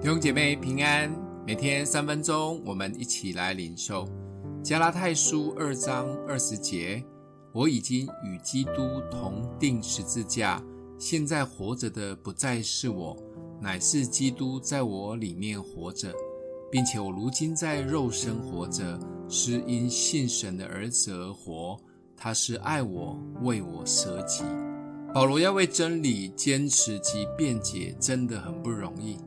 弟兄姐妹平安，每天三分钟，我们一起来领受加拉太书二章二十节。我已经与基督同钉十字架，现在活着的不再是我，乃是基督在我里面活着，并且我如今在肉身活着，是因信神的儿子而活。他是爱我，为我舍己。保罗要为真理坚持及辩解，真的很不容易。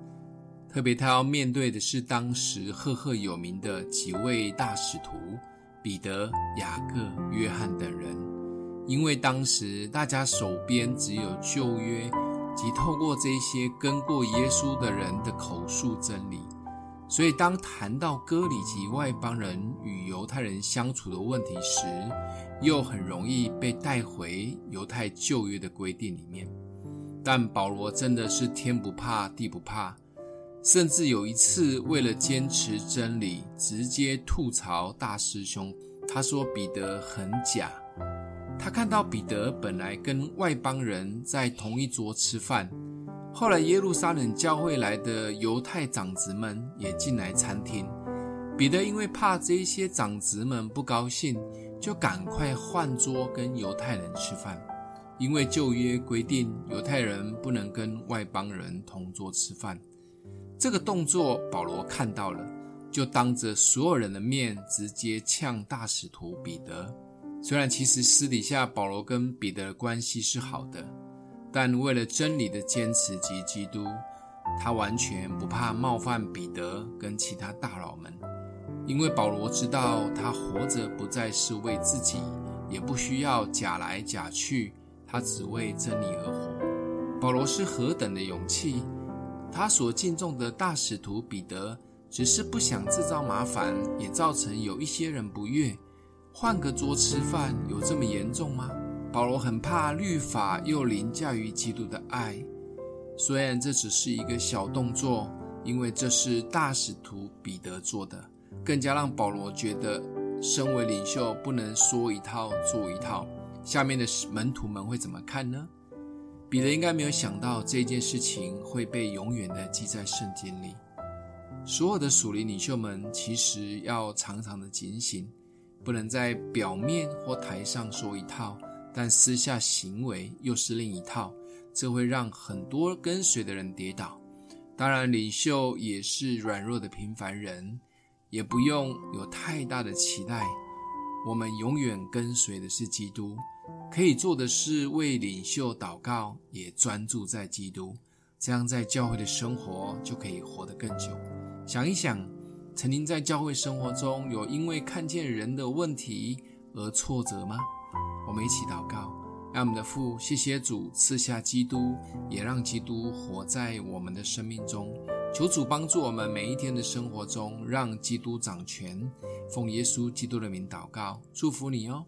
特别他要面对的是当时赫赫有名的几位大使徒彼得、雅各、约翰等人，因为当时大家手边只有旧约及透过这些跟过耶稣的人的口述真理，所以当谈到割礼及外邦人与犹太人相处的问题时，又很容易被带回犹太旧约的规定里面。但保罗真的是天不怕地不怕。甚至有一次，为了坚持真理，直接吐槽大师兄。他说彼得很假。他看到彼得本来跟外邦人在同一桌吃饭，后来耶路撒冷教会来的犹太长子们也进来餐厅。彼得因为怕这些长子们不高兴，就赶快换桌跟犹太人吃饭，因为旧约规定犹太人不能跟外邦人同桌吃饭。这个动作，保罗看到了，就当着所有人的面直接呛大使徒彼得。虽然其实私底下保罗跟彼得的关系是好的，但为了真理的坚持及基督，他完全不怕冒犯彼得跟其他大佬们，因为保罗知道他活着不再是为自己，也不需要假来假去，他只为真理而活。保罗是何等的勇气！他所敬重的大使徒彼得，只是不想制造麻烦，也造成有一些人不悦。换个桌吃饭，有这么严重吗？保罗很怕律法又凌驾于基督的爱。虽然这只是一个小动作，因为这是大使徒彼得做的，更加让保罗觉得，身为领袖不能说一套做一套。下面的门徒们会怎么看呢？彼得应该没有想到这件事情会被永远的记在圣经里。所有的属灵领袖们其实要常常的警醒，不能在表面或台上说一套，但私下行为又是另一套，这会让很多跟随的人跌倒。当然，领袖也是软弱的平凡人，也不用有太大的期待。我们永远跟随的是基督。可以做的是为领袖祷告，也专注在基督，这样在教会的生活就可以活得更久。想一想，曾经在教会生活中有因为看见人的问题而挫折吗？我们一起祷告，让我们的父，谢谢主赐下基督，也让基督活在我们的生命中。求主帮助我们每一天的生活中，让基督掌权。奉耶稣基督的名祷告，祝福你哦。